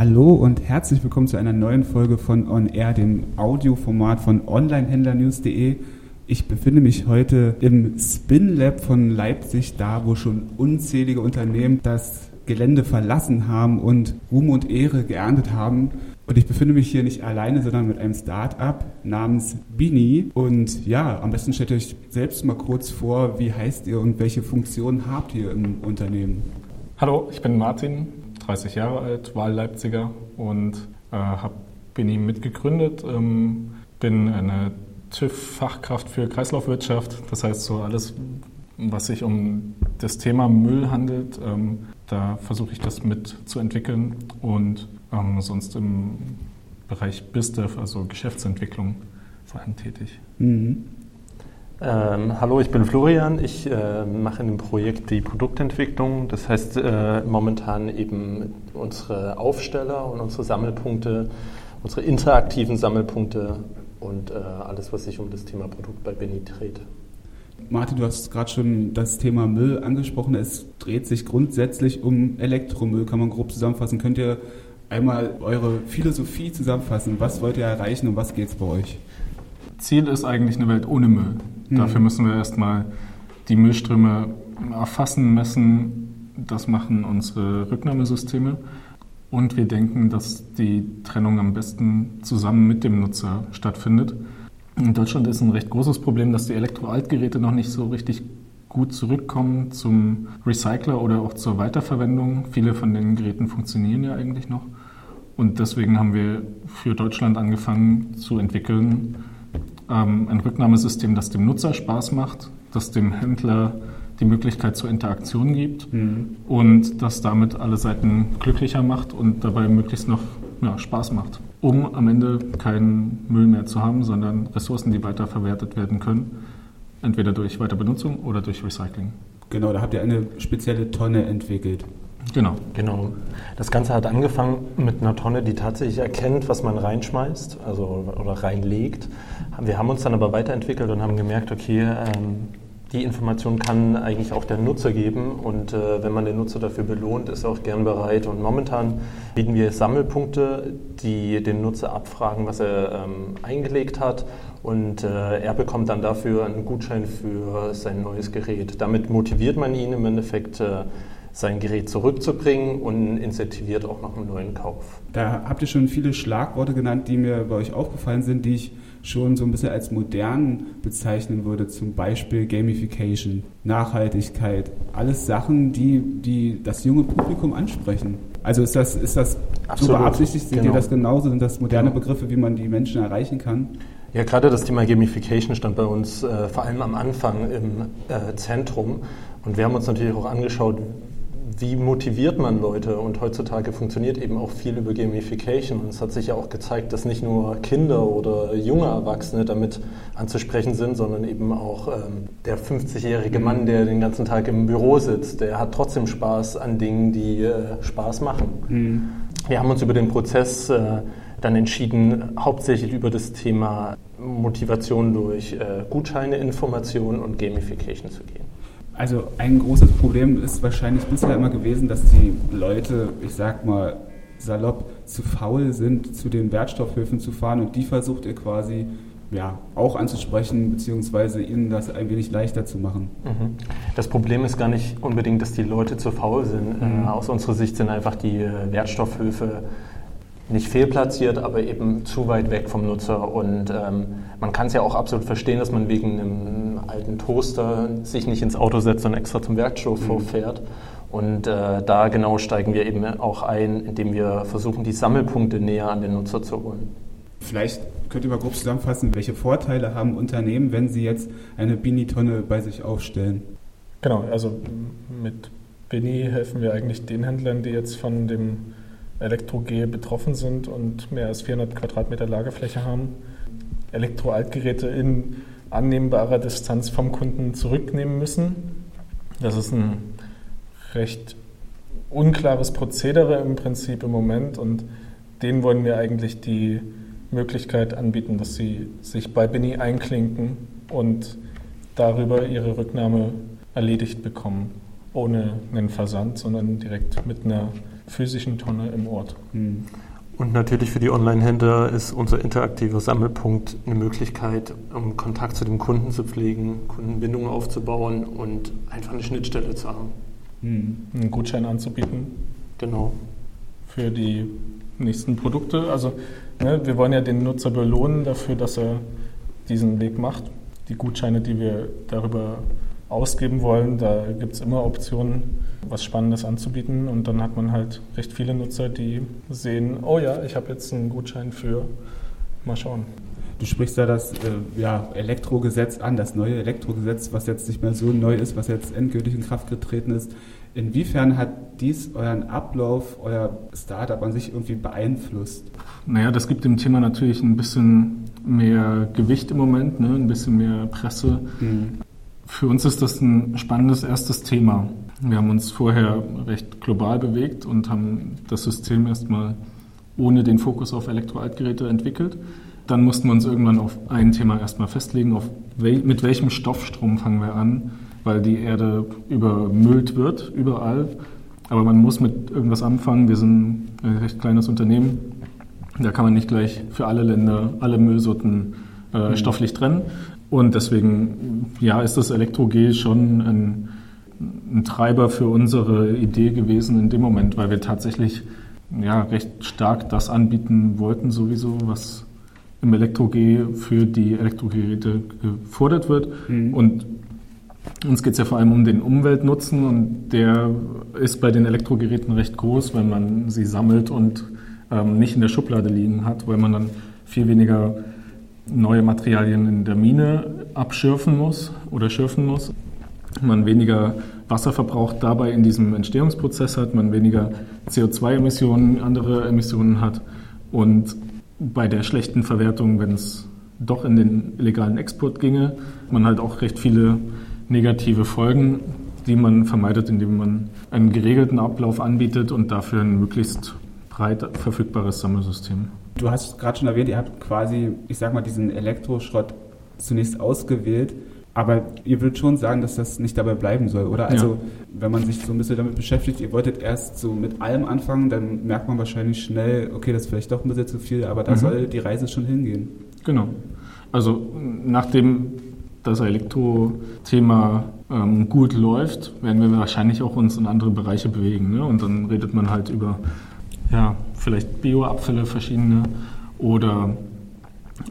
Hallo und herzlich willkommen zu einer neuen Folge von On Air, dem Audioformat von Onlinehändlernews.de. Ich befinde mich heute im Spin Lab von Leipzig, da wo schon unzählige Unternehmen das Gelände verlassen haben und Ruhm und Ehre geerntet haben. Und ich befinde mich hier nicht alleine, sondern mit einem Start-up namens Bini. Und ja, am besten stellt euch selbst mal kurz vor, wie heißt ihr und welche Funktionen habt ihr im Unternehmen? Hallo, ich bin Martin, 30 Jahre alt, Wahlleipziger und äh, habe Bini mitgegründet. Ähm, bin eine TÜV-Fachkraft für Kreislaufwirtschaft. Das heißt, so alles, was sich um das Thema Müll handelt, ähm, da versuche ich das mit zu entwickeln und ähm, sonst im Bereich BizDev, also Geschäftsentwicklung, vor allem tätig. Mhm. Ähm, hallo, ich bin Florian. Ich äh, mache in dem Projekt die Produktentwicklung. Das heißt, äh, momentan eben unsere Aufsteller und unsere Sammelpunkte, unsere interaktiven Sammelpunkte und äh, alles, was sich um das Thema Produkt bei Benny dreht. Martin, du hast gerade schon das Thema Müll angesprochen. Es dreht sich grundsätzlich um Elektromüll, kann man grob zusammenfassen. Könnt ihr einmal eure Philosophie zusammenfassen? Was wollt ihr erreichen und was geht es bei euch? Ziel ist eigentlich eine Welt ohne Müll. Mhm. Dafür müssen wir erstmal die Müllströme erfassen, messen. Das machen unsere Rücknahmesysteme. Und wir denken, dass die Trennung am besten zusammen mit dem Nutzer stattfindet. In Deutschland ist ein recht großes Problem, dass die Elektroaltgeräte noch nicht so richtig gut zurückkommen zum Recycler oder auch zur Weiterverwendung. Viele von den Geräten funktionieren ja eigentlich noch. Und deswegen haben wir für Deutschland angefangen zu entwickeln, ähm, ein Rücknahmesystem, das dem Nutzer Spaß macht, das dem Händler die Möglichkeit zur Interaktion gibt mhm. und das damit alle Seiten glücklicher macht und dabei möglichst noch ja, Spaß macht, um am Ende keinen Müll mehr zu haben, sondern Ressourcen, die weiterverwertet werden können, entweder durch Weiterbenutzung oder durch Recycling. Genau, da habt ihr eine spezielle Tonne entwickelt. Genau. Genau. Das Ganze hat angefangen mit einer Tonne, die tatsächlich erkennt, was man reinschmeißt also, oder reinlegt. Wir haben uns dann aber weiterentwickelt und haben gemerkt, okay, ähm, die Information kann eigentlich auch der Nutzer geben und äh, wenn man den Nutzer dafür belohnt, ist er auch gern bereit. Und momentan bieten wir Sammelpunkte, die den Nutzer abfragen, was er ähm, eingelegt hat und äh, er bekommt dann dafür einen Gutschein für sein neues Gerät. Damit motiviert man ihn im Endeffekt. Äh, sein Gerät zurückzubringen und incentiviert auch noch einen neuen Kauf. Da habt ihr schon viele Schlagworte genannt, die mir bei euch aufgefallen sind, die ich schon so ein bisschen als modern bezeichnen würde, zum Beispiel Gamification, Nachhaltigkeit, alles Sachen, die, die das junge Publikum ansprechen. Also ist das, ist das Absolut. so beabsichtigt? Seht genau. ihr das genauso? Sind das moderne genau. Begriffe, wie man die Menschen erreichen kann? Ja, gerade das Thema Gamification stand bei uns äh, vor allem am Anfang im äh, Zentrum. Und wir haben uns natürlich auch angeschaut, wie motiviert man Leute? Und heutzutage funktioniert eben auch viel über Gamification. Und es hat sich ja auch gezeigt, dass nicht nur Kinder oder junge Erwachsene damit anzusprechen sind, sondern eben auch ähm, der 50-jährige Mann, der den ganzen Tag im Büro sitzt, der hat trotzdem Spaß an Dingen, die äh, Spaß machen. Mhm. Wir haben uns über den Prozess äh, dann entschieden, hauptsächlich über das Thema Motivation durch äh, Gutscheine, Informationen und Gamification zu gehen. Also ein großes Problem ist wahrscheinlich bisher immer gewesen, dass die Leute, ich sag mal salopp, zu faul sind, zu den Wertstoffhöfen zu fahren und die versucht ihr quasi ja, auch anzusprechen, beziehungsweise ihnen das ein wenig leichter zu machen. Mhm. Das Problem ist gar nicht unbedingt, dass die Leute zu faul sind. Mhm. Äh, aus unserer Sicht sind einfach die äh, Wertstoffhöfe nicht fehlplatziert, aber eben zu weit weg vom Nutzer. Und ähm, man kann es ja auch absolut verstehen, dass man wegen einem alten Toaster sich nicht ins Auto setzt und extra zum Werkstoff mhm. fährt. Und äh, da genau steigen wir eben auch ein, indem wir versuchen, die Sammelpunkte näher an den Nutzer zu holen. Vielleicht könnt ihr mal grob zusammenfassen, welche Vorteile haben Unternehmen, wenn sie jetzt eine Bini-Tonne bei sich aufstellen? Genau, also mit Bini helfen wir eigentlich den Händlern, die jetzt von dem Elektro-G betroffen sind und mehr als 400 Quadratmeter Lagerfläche haben, Elektroaltgeräte in annehmbarer Distanz vom Kunden zurücknehmen müssen. Das ist ein recht unklares Prozedere im Prinzip im Moment und denen wollen wir eigentlich die Möglichkeit anbieten, dass sie sich bei Bini einklinken und darüber ihre Rücknahme erledigt bekommen, ohne einen Versand, sondern direkt mit einer physischen Tonne im Ort. Mhm. Und natürlich für die Online-Händler ist unser interaktiver Sammelpunkt eine Möglichkeit, um Kontakt zu dem Kunden zu pflegen, Kundenbindungen aufzubauen und einfach eine Schnittstelle zu haben. Mhm. Einen Gutschein anzubieten. Genau. Für die nächsten Produkte. Also ne, wir wollen ja den Nutzer belohnen dafür, dass er diesen Weg macht. Die Gutscheine, die wir darüber ausgeben wollen, da gibt es immer Optionen, was Spannendes anzubieten. Und dann hat man halt recht viele Nutzer, die sehen, oh ja, ich habe jetzt einen Gutschein für, mal schauen. Du sprichst da das äh, ja, Elektrogesetz an, das neue Elektrogesetz, was jetzt nicht mehr so neu ist, was jetzt endgültig in Kraft getreten ist. Inwiefern hat dies euren Ablauf, euer Startup an sich irgendwie beeinflusst? Naja, das gibt dem Thema natürlich ein bisschen mehr Gewicht im Moment, ne? ein bisschen mehr Presse. Mhm. Für uns ist das ein spannendes erstes Thema. Wir haben uns vorher recht global bewegt und haben das System erstmal ohne den Fokus auf Elektroaltgeräte entwickelt. Dann mussten wir uns irgendwann auf ein Thema erstmal festlegen, auf wel mit welchem Stoffstrom fangen wir an, weil die Erde übermüllt wird, überall. Aber man muss mit irgendwas anfangen. Wir sind ein recht kleines Unternehmen. Da kann man nicht gleich für alle Länder alle Müllsorten äh, mhm. stofflich trennen. Und deswegen, ja, ist das Elektro-G schon ein, ein, Treiber für unsere Idee gewesen in dem Moment, weil wir tatsächlich ja, recht stark das anbieten wollten, sowieso, was im Elektro-G für die Elektrogeräte gefordert wird. Mhm. Und uns geht es ja vor allem um den Umweltnutzen und der ist bei den Elektrogeräten recht groß, wenn man sie sammelt und ähm, nicht in der Schublade liegen hat, weil man dann viel weniger neue Materialien in der Mine abschürfen muss oder schürfen muss. Man weniger Wasserverbrauch dabei in diesem Entstehungsprozess hat, man weniger CO2-Emissionen, andere Emissionen hat und bei der schlechten Verwertung, wenn es doch in den illegalen Export ginge, man halt auch recht viele negative Folgen, die man vermeidet, indem man einen geregelten Ablauf anbietet und dafür ein möglichst breit verfügbares Sammelsystem. Du hast gerade schon erwähnt, ihr habt quasi, ich sag mal, diesen Elektroschrott zunächst ausgewählt. Aber ihr würdet schon sagen, dass das nicht dabei bleiben soll, oder? Also, ja. wenn man sich so ein bisschen damit beschäftigt, ihr wolltet erst so mit allem anfangen, dann merkt man wahrscheinlich schnell, okay, das ist vielleicht doch ein bisschen zu viel, aber da mhm. soll die Reise schon hingehen. Genau. Also, nachdem das Elektro-Thema ähm, gut läuft, werden wir wahrscheinlich auch uns in andere Bereiche bewegen. Ne? Und dann redet man halt über ja, vielleicht Bioabfälle verschiedene oder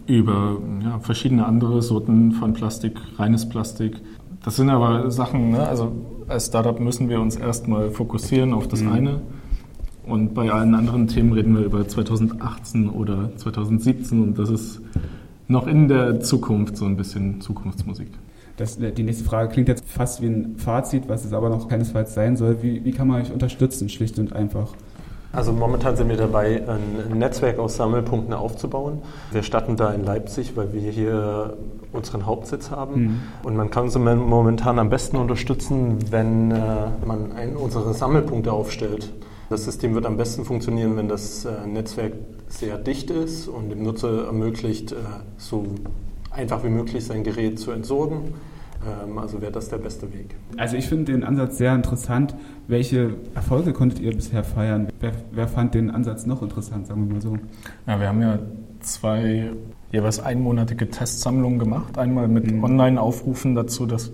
über ja, verschiedene andere Sorten von Plastik, reines Plastik. Das sind aber Sachen, ne? also als Startup müssen wir uns erstmal fokussieren auf das mhm. eine. Und bei allen anderen Themen reden wir über 2018 oder 2017 und das ist noch in der Zukunft so ein bisschen Zukunftsmusik. Das, die nächste Frage klingt jetzt fast wie ein Fazit, was es aber noch keinesfalls sein soll. Wie, wie kann man euch unterstützen, schlicht und einfach? Also momentan sind wir dabei, ein Netzwerk aus Sammelpunkten aufzubauen. Wir starten da in Leipzig, weil wir hier unseren Hauptsitz haben. Mhm. Und man kann uns momentan am besten unterstützen, wenn äh, man einen unserer Sammelpunkte aufstellt. Das System wird am besten funktionieren, wenn das äh, Netzwerk sehr dicht ist und dem Nutzer ermöglicht, äh, so einfach wie möglich sein Gerät zu entsorgen also wäre das der beste Weg. Also ich finde den Ansatz sehr interessant. Welche Erfolge konntet ihr bisher feiern? Wer, wer, fand den Ansatz noch interessant, sagen wir mal so? Ja, wir haben ja zwei jeweils einmonatige Testsammlungen gemacht. Einmal mit mhm. Online-Aufrufen dazu, dass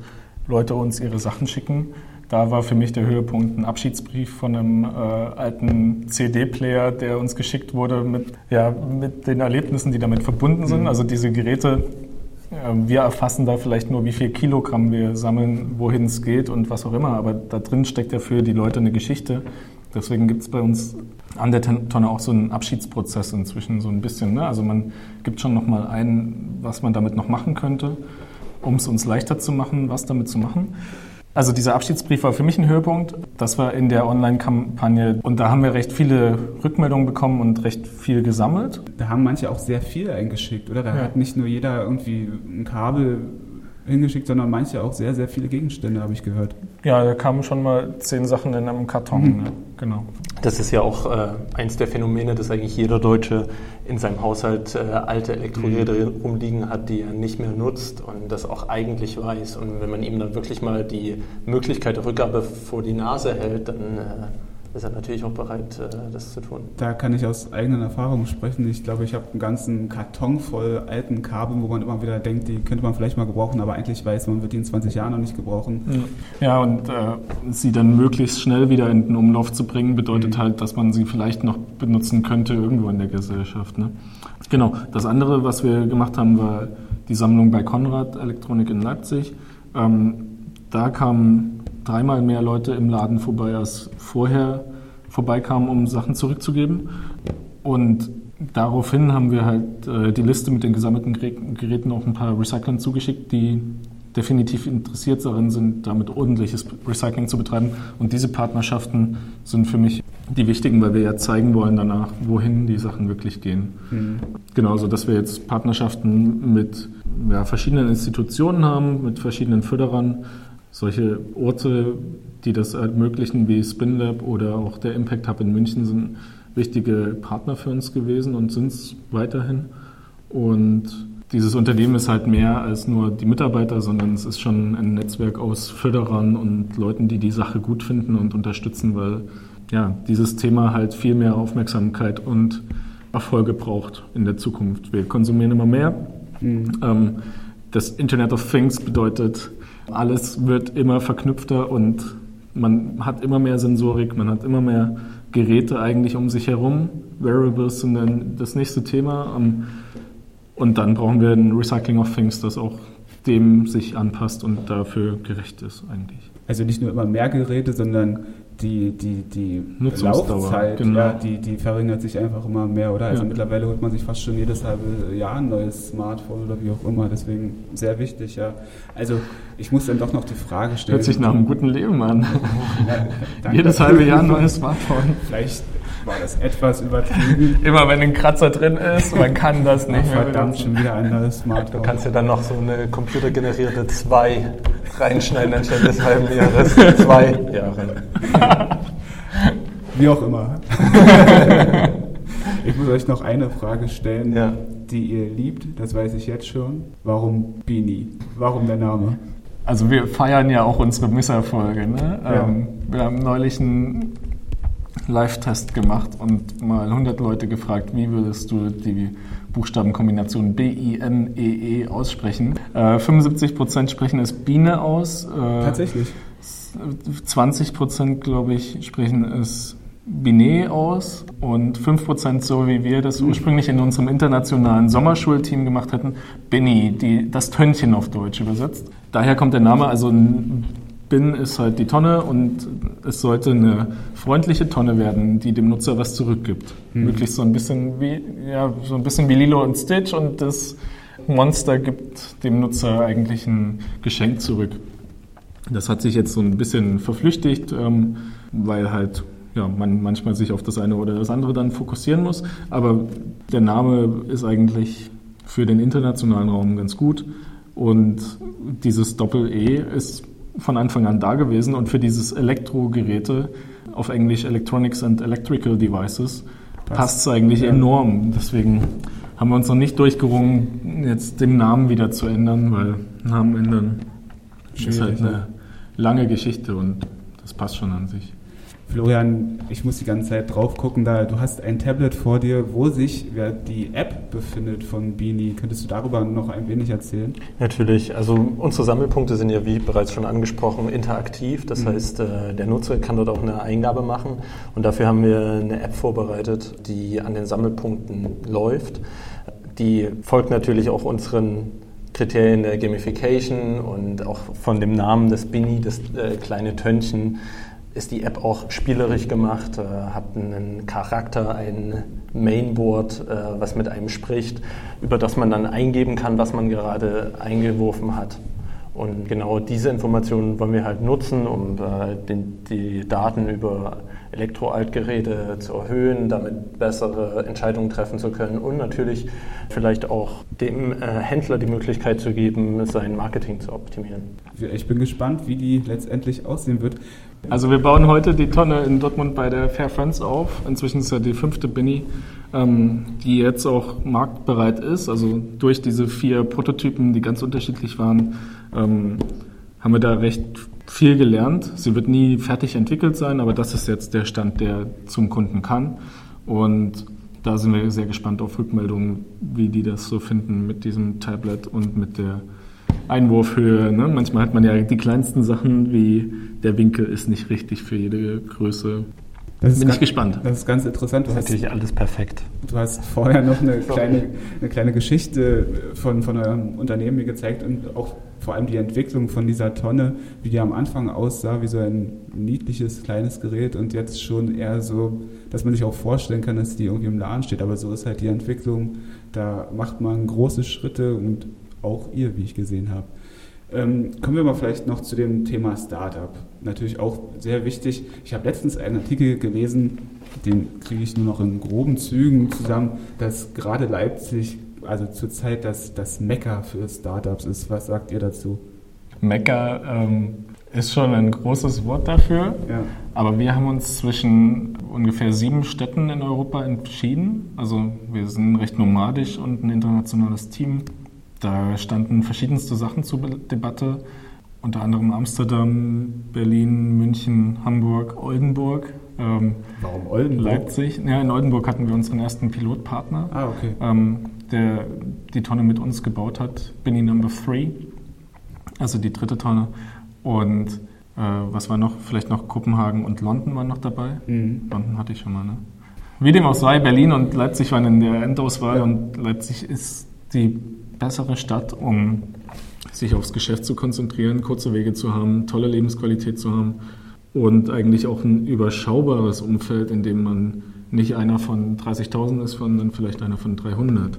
Leute uns ihre Sachen schicken. Da war für mich der Höhepunkt ein Abschiedsbrief von einem äh, alten CD-Player, der uns geschickt wurde mit, ja, mit den Erlebnissen, die damit verbunden sind. Mhm. Also diese Geräte wir erfassen da vielleicht nur, wie viel Kilogramm wir sammeln, wohin es geht und was auch immer. Aber da drin steckt ja für die Leute eine Geschichte. Deswegen gibt es bei uns an der Tonne auch so einen Abschiedsprozess inzwischen so ein bisschen. Ne? Also man gibt schon noch mal ein, was man damit noch machen könnte, um es uns leichter zu machen, was damit zu machen. Also dieser Abschiedsbrief war für mich ein Höhepunkt. Das war in der Online-Kampagne und da haben wir recht viele Rückmeldungen bekommen und recht viel gesammelt. Da haben manche auch sehr viel eingeschickt, oder? Da ja. hat nicht nur jeder irgendwie ein Kabel hingeschickt, sondern manche auch sehr, sehr viele Gegenstände, habe ich gehört. Ja, da kamen schon mal zehn Sachen in einem Karton. Mhm. Ne? Genau. Das ist ja auch äh, eins der Phänomene, dass eigentlich jeder Deutsche in seinem Haushalt äh, alte Elektrogeräte mhm. rumliegen hat, die er nicht mehr nutzt und das auch eigentlich weiß. Und wenn man ihm dann wirklich mal die Möglichkeit der Rückgabe vor die Nase hält, dann äh, ist er natürlich auch bereit, äh, das zu tun. Da kann ich aus eigenen Erfahrungen sprechen. Ich glaube, ich habe einen ganzen Karton voll alten Kabeln, wo man immer wieder denkt, die könnte man vielleicht mal gebrauchen, aber eigentlich weiß man, wird die in 20 Jahren noch nicht gebrauchen. Ja, und äh, sie dann möglichst schnell wieder in den Umlauf zu bringen, bedeutet mhm. halt, dass man sie vielleicht noch benutzen könnte irgendwo in der Gesellschaft. Ne? Genau. Das andere, was wir gemacht haben, war die Sammlung bei Konrad Elektronik in Leipzig. Ähm, da kamen dreimal mehr Leute im Laden vorbei, als vorher vorbeikamen, um Sachen zurückzugeben. Und daraufhin haben wir halt äh, die Liste mit den gesammelten Geräten auch ein paar Recyclern zugeschickt, die definitiv interessiert darin sind, damit ordentliches Recycling zu betreiben. Und diese Partnerschaften sind für mich die wichtigen, weil wir ja zeigen wollen danach, wohin die Sachen wirklich gehen. Mhm. Genauso, dass wir jetzt Partnerschaften mit ja, verschiedenen Institutionen haben, mit verschiedenen Förderern, solche Orte, die das ermöglichen, wie SpinLab oder auch der Impact Hub in München, sind wichtige Partner für uns gewesen und sind es weiterhin. Und dieses Unternehmen ist halt mehr als nur die Mitarbeiter, sondern es ist schon ein Netzwerk aus Förderern und Leuten, die die Sache gut finden und unterstützen, weil ja, dieses Thema halt viel mehr Aufmerksamkeit und Erfolge braucht in der Zukunft. Wir konsumieren immer mehr. Mhm. Ähm, das Internet of Things bedeutet, alles wird immer verknüpfter und man hat immer mehr Sensorik, man hat immer mehr Geräte eigentlich um sich herum. Wearables sind dann das nächste Thema. Ähm, und dann brauchen wir ein Recycling of Things, das auch dem sich anpasst und dafür gerecht ist eigentlich. Also nicht nur immer mehr Geräte, sondern die, die, die Laufzeit, genau. ja, die, die verringert sich einfach immer mehr, oder? Also ja. mittlerweile holt man sich fast schon jedes halbe Jahr ein neues Smartphone oder wie auch immer. Deswegen sehr wichtig, ja. Also ich muss dann doch noch die Frage stellen. Hört sich nach einem guten Leben an. Ja, jedes halbe Jahr ein neues Smartphone. Vielleicht war das etwas übertrieben. Immer wenn ein Kratzer drin ist, man kann das nicht mehr Verdammt, schon wieder ein neues Smartphone. Du kannst ja dann noch so eine computergenerierte 2 reinschneiden anstatt des halben Jahres. Zwei Jahre. Wie auch immer. Ich muss euch noch eine Frage stellen, ja. die ihr liebt, das weiß ich jetzt schon. Warum Bini? Warum der Name? Also wir feiern ja auch unsere Misserfolge. Ne? Ja. Ähm, wir haben neulich einen Live-Test gemacht und mal 100 Leute gefragt, wie würdest du die Buchstabenkombination B-I-N-E-E -E aussprechen. Äh, 75 Prozent sprechen es Biene aus. Äh, Tatsächlich. 20 Prozent, glaube ich, sprechen es Binet aus und 5% so wie wir das ursprünglich in unserem internationalen Sommerschulteam gemacht hätten, Binny, die, das Tönnchen auf Deutsch übersetzt. Daher kommt der Name, also Bin ist halt die Tonne und es sollte eine freundliche Tonne werden, die dem Nutzer was zurückgibt. Hm. Wirklich so ein bisschen wie, ja, so ein bisschen wie Lilo und Stitch und das Monster gibt dem Nutzer eigentlich ein Geschenk zurück. Das hat sich jetzt so ein bisschen verflüchtigt, ähm, weil halt ja, man manchmal sich auf das eine oder das andere dann fokussieren muss. Aber der Name ist eigentlich für den internationalen Raum ganz gut. Und dieses Doppel-E ist von Anfang an da gewesen. Und für dieses Elektrogeräte, auf Englisch Electronics and Electrical Devices, passt es eigentlich ja. enorm. Deswegen haben wir uns noch nicht durchgerungen, jetzt den Namen wieder zu ändern, weil Namen ändern Schwierig, ist halt eine lange Geschichte und das passt schon an sich. Florian, ich muss die ganze Zeit drauf gucken, da du hast ein Tablet vor dir, wo sich die App befindet von Beanie. Könntest du darüber noch ein wenig erzählen? Natürlich. Also unsere Sammelpunkte sind ja, wie bereits schon angesprochen, interaktiv. Das mhm. heißt, äh, der Nutzer kann dort auch eine Eingabe machen. Und dafür haben wir eine App vorbereitet, die an den Sammelpunkten läuft. Die folgt natürlich auch unseren Kriterien der Gamification und auch von dem Namen des Bini, das äh, kleine Tönnchen, ist die App auch spielerisch gemacht, äh, hat einen Charakter, ein Mainboard, äh, was mit einem spricht, über das man dann eingeben kann, was man gerade eingeworfen hat. Und genau diese Informationen wollen wir halt nutzen, um äh, den, die Daten über Elektroaltgeräte zu erhöhen, damit bessere Entscheidungen treffen zu können und natürlich vielleicht auch dem äh, Händler die Möglichkeit zu geben, sein Marketing zu optimieren. Ich bin gespannt, wie die letztendlich aussehen wird. Also wir bauen heute die Tonne in Dortmund bei der Fair Friends auf. Inzwischen ist ja die fünfte Binny, ähm, die jetzt auch marktbereit ist. Also durch diese vier Prototypen, die ganz unterschiedlich waren, ähm, haben wir da recht viel gelernt. Sie wird nie fertig entwickelt sein, aber das ist jetzt der Stand, der zum Kunden kann. Und da sind wir sehr gespannt auf Rückmeldungen, wie die das so finden mit diesem Tablet und mit der Einwurfhöhe. Ne? Manchmal hat man ja die kleinsten Sachen, wie der Winkel ist nicht richtig für jede Größe. Das Bin ganz, ich gespannt. Das ist ganz interessant. Du das ist natürlich alles perfekt. Du hast vorher noch eine kleine, eine kleine Geschichte von, von eurem Unternehmen mir gezeigt und auch vor allem die Entwicklung von dieser Tonne, wie die am Anfang aussah, wie so ein niedliches kleines Gerät und jetzt schon eher so, dass man sich auch vorstellen kann, dass die irgendwie im Laden steht. Aber so ist halt die Entwicklung. Da macht man große Schritte und auch ihr, wie ich gesehen habe. Ähm, kommen wir mal vielleicht noch zu dem Thema Startup. Natürlich auch sehr wichtig. Ich habe letztens einen Artikel gelesen, den kriege ich nur noch in groben Zügen zusammen, dass gerade Leipzig, also zurzeit das, das Mekka für Startups ist. Was sagt ihr dazu? Mekka ähm, ist schon ein großes Wort dafür, ja. aber wir haben uns zwischen ungefähr sieben Städten in Europa entschieden. Also wir sind recht nomadisch und ein internationales Team da standen verschiedenste Sachen zur Debatte, unter anderem Amsterdam, Berlin, München, Hamburg, Oldenburg. Ähm, Warum Oldenburg? Leipzig. Ja, in Oldenburg hatten wir unseren ersten Pilotpartner, ah, okay. ähm, der die Tonne mit uns gebaut hat, Binny Number 3, also die dritte Tonne. Und äh, was war noch? Vielleicht noch Kopenhagen und London waren noch dabei. Mhm. London hatte ich schon mal, ne? Wie dem auch sei, Berlin und Leipzig waren in der Endauswahl ja. und Leipzig ist die bessere Stadt, um sich aufs Geschäft zu konzentrieren, kurze Wege zu haben, tolle Lebensqualität zu haben und eigentlich auch ein überschaubares Umfeld, in dem man nicht einer von 30.000 ist, sondern vielleicht einer von 300.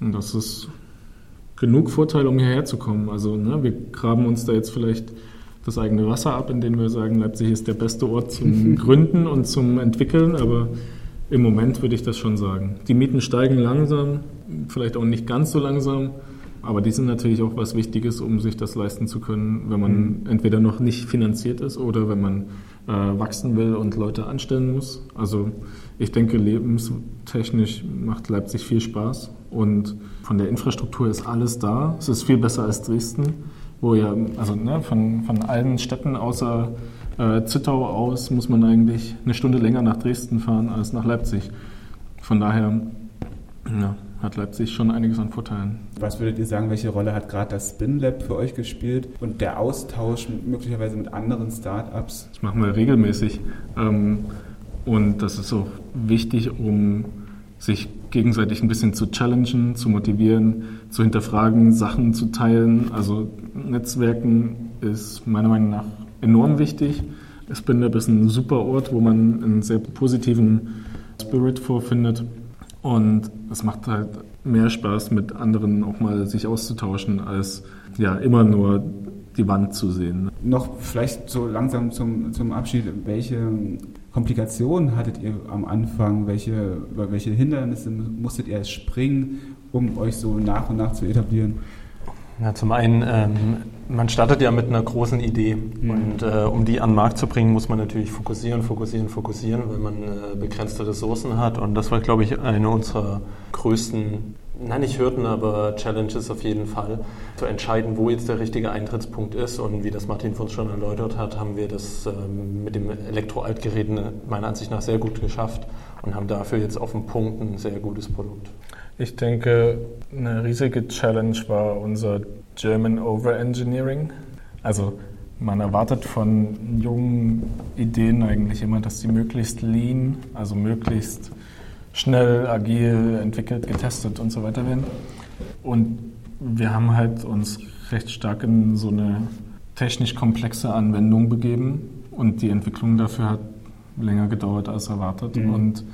Und das ist genug Vorteil, um hierher zu kommen. Also ne, wir graben uns da jetzt vielleicht das eigene Wasser ab, indem wir sagen, Leipzig ist der beste Ort zum Gründen und zum Entwickeln, aber im Moment würde ich das schon sagen. Die Mieten steigen langsam, vielleicht auch nicht ganz so langsam, aber die sind natürlich auch was Wichtiges, um sich das leisten zu können, wenn man mhm. entweder noch nicht finanziert ist oder wenn man äh, wachsen will und Leute anstellen muss. Also ich denke, lebenstechnisch macht Leipzig viel Spaß und von der Infrastruktur ist alles da. Es ist viel besser als Dresden, wo ja, also ne, von, von allen Städten außer äh, Zittau aus muss man eigentlich eine Stunde länger nach Dresden fahren als nach Leipzig. Von daher ja, hat Leipzig schon einiges an Vorteilen. Was würdet ihr sagen, welche Rolle hat gerade das Spin Lab für euch gespielt und der Austausch möglicherweise mit anderen Startups? Das machen wir regelmäßig. Ähm, und das ist auch wichtig, um sich gegenseitig ein bisschen zu challengen, zu motivieren, zu hinterfragen, Sachen zu teilen. Also Netzwerken ist meiner Meinung nach enorm wichtig. Spinlab ist ein super Ort, wo man einen sehr positiven Spirit vorfindet. Und es macht halt mehr Spaß, mit anderen auch mal sich auszutauschen, als ja immer nur die Wand zu sehen. Noch vielleicht so langsam zum, zum Abschied, welche Komplikationen hattet ihr am Anfang? Welche, über welche Hindernisse musstet ihr springen, um euch so nach und nach zu etablieren? Ja, zum einen, ähm, man startet ja mit einer großen Idee mhm. und äh, um die an den Markt zu bringen, muss man natürlich fokussieren, fokussieren, fokussieren, weil man äh, begrenzte Ressourcen hat und das war, glaube ich, eine unserer größten, nein nicht Hürden, aber Challenges auf jeden Fall, zu entscheiden, wo jetzt der richtige Eintrittspunkt ist und wie das Martin von uns schon erläutert hat, haben wir das ähm, mit dem Elektroaltgerät meiner Ansicht nach sehr gut geschafft und haben dafür jetzt auf dem Punkt ein sehr gutes Produkt. Ich denke, eine riesige Challenge war unser German Overengineering. Also man erwartet von jungen Ideen eigentlich immer, dass sie möglichst lean, also möglichst schnell, agil, entwickelt, getestet und so weiter werden. Und wir haben halt uns recht stark in so eine technisch komplexe Anwendung begeben und die Entwicklung dafür hat länger gedauert als erwartet. Mhm. Und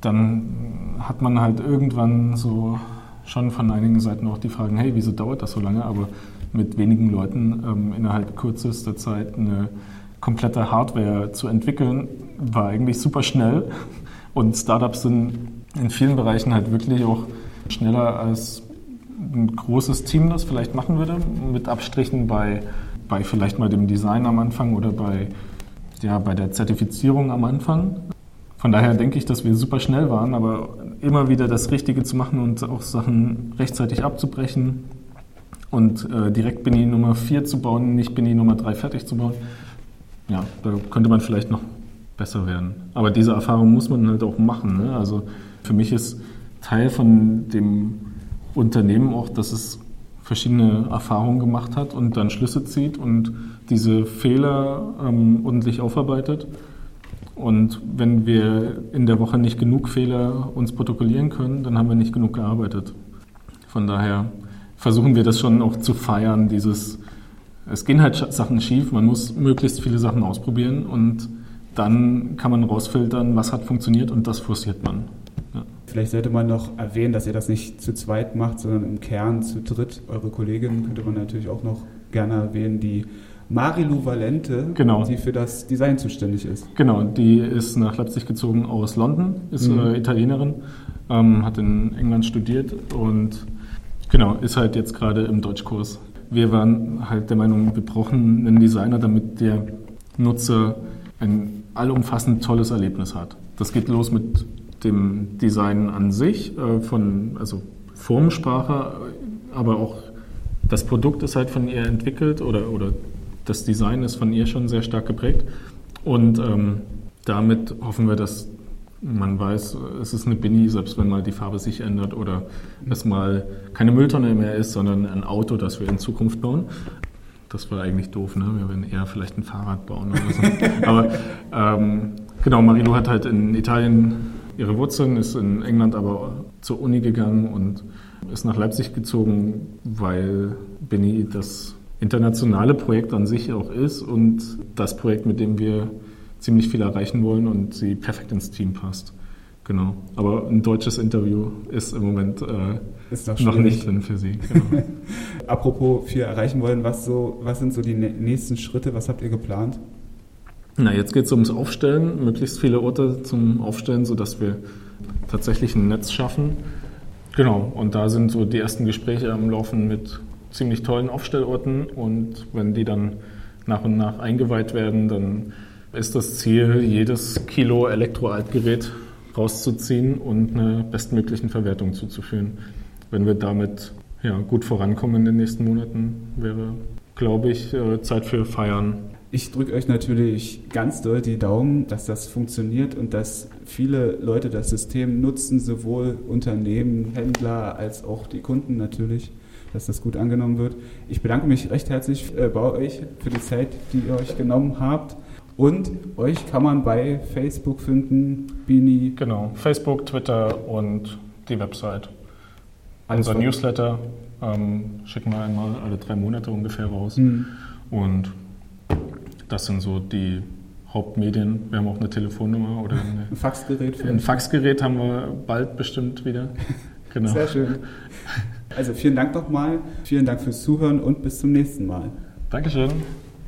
dann hat man halt irgendwann so schon von einigen Seiten auch die Fragen, hey, wieso dauert das so lange? Aber mit wenigen Leuten ähm, innerhalb kürzester Zeit eine komplette Hardware zu entwickeln, war eigentlich super schnell. Und Startups sind in vielen Bereichen halt wirklich auch schneller als ein großes Team das vielleicht machen würde, mit Abstrichen bei, bei vielleicht mal dem Design am Anfang oder bei, ja, bei der Zertifizierung am Anfang. Von daher denke ich, dass wir super schnell waren, aber immer wieder das Richtige zu machen und auch Sachen rechtzeitig abzubrechen, und äh, direkt Bini Nummer 4 zu bauen, nicht Bini Nummer 3 fertig zu bauen. Ja, da könnte man vielleicht noch besser werden. Aber diese Erfahrung muss man halt auch machen. Ne? Also für mich ist Teil von dem Unternehmen auch, dass es verschiedene Erfahrungen gemacht hat und dann Schlüsse zieht und diese Fehler ähm, ordentlich aufarbeitet. Und wenn wir in der Woche nicht genug Fehler uns protokollieren können, dann haben wir nicht genug gearbeitet. Von daher versuchen wir das schon auch zu feiern, dieses, es gehen halt Sachen schief, man muss möglichst viele Sachen ausprobieren und dann kann man rausfiltern, was hat funktioniert und das forciert man. Ja. Vielleicht sollte man noch erwähnen, dass ihr das nicht zu zweit macht, sondern im Kern zu dritt. Eure Kollegin könnte man natürlich auch noch gerne erwähnen, die Marilu Valente, genau. die für das Design zuständig ist. Genau, die ist nach Leipzig gezogen aus London, ist mhm. äh, Italienerin, ähm, hat in England studiert und genau, ist halt jetzt gerade im Deutschkurs. Wir waren halt der Meinung, wir brauchen einen Designer, damit der Nutzer ein allumfassend tolles Erlebnis hat. Das geht los mit dem Design an sich, äh, von, also Formsprache, aber auch das Produkt ist halt von ihr entwickelt oder, oder das Design ist von ihr schon sehr stark geprägt. Und ähm, damit hoffen wir, dass man weiß, es ist eine Bini, selbst wenn mal die Farbe sich ändert oder es mal keine Mülltonne mehr ist, sondern ein Auto, das wir in Zukunft bauen. Das war eigentlich doof, ne? Wir werden eher vielleicht ein Fahrrad bauen oder so. Aber ähm, genau, Marilu hat halt in Italien ihre Wurzeln, ist in England aber zur Uni gegangen und ist nach Leipzig gezogen, weil Benny das internationale Projekt an sich auch ist und das Projekt, mit dem wir ziemlich viel erreichen wollen und sie perfekt ins Team passt. Genau. Aber ein deutsches Interview ist im Moment äh, noch nicht drin für Sie. Genau. Apropos viel erreichen wollen, was, so, was sind so die nächsten Schritte? Was habt ihr geplant? Na, jetzt geht es ums Aufstellen, möglichst viele Orte zum Aufstellen, sodass wir tatsächlich ein Netz schaffen. Genau, und da sind so die ersten Gespräche am Laufen mit ziemlich tollen Aufstellorten und wenn die dann nach und nach eingeweiht werden, dann ist das Ziel, jedes Kilo Elektroaltgerät rauszuziehen und eine bestmöglichen Verwertung zuzuführen. Wenn wir damit ja, gut vorankommen in den nächsten Monaten, wäre, glaube ich, äh, Zeit für Feiern. Ich drücke euch natürlich ganz doll die Daumen, dass das funktioniert und dass viele Leute das System nutzen, sowohl Unternehmen, Händler als auch die Kunden natürlich dass das gut angenommen wird. Ich bedanke mich recht herzlich äh, bei euch für die Zeit, die ihr euch genommen habt. Und euch kann man bei Facebook finden, Bini. Genau, Facebook, Twitter und die Website. Unser Newsletter ähm, schicken wir einmal alle drei Monate ungefähr raus. Mhm. Und das sind so die Hauptmedien. Wir haben auch eine Telefonnummer oder eine, ein Faxgerät. Ein Faxgerät haben wir bald bestimmt wieder. Genau. Sehr schön. Also vielen Dank nochmal, vielen Dank fürs Zuhören und bis zum nächsten Mal. Dankeschön.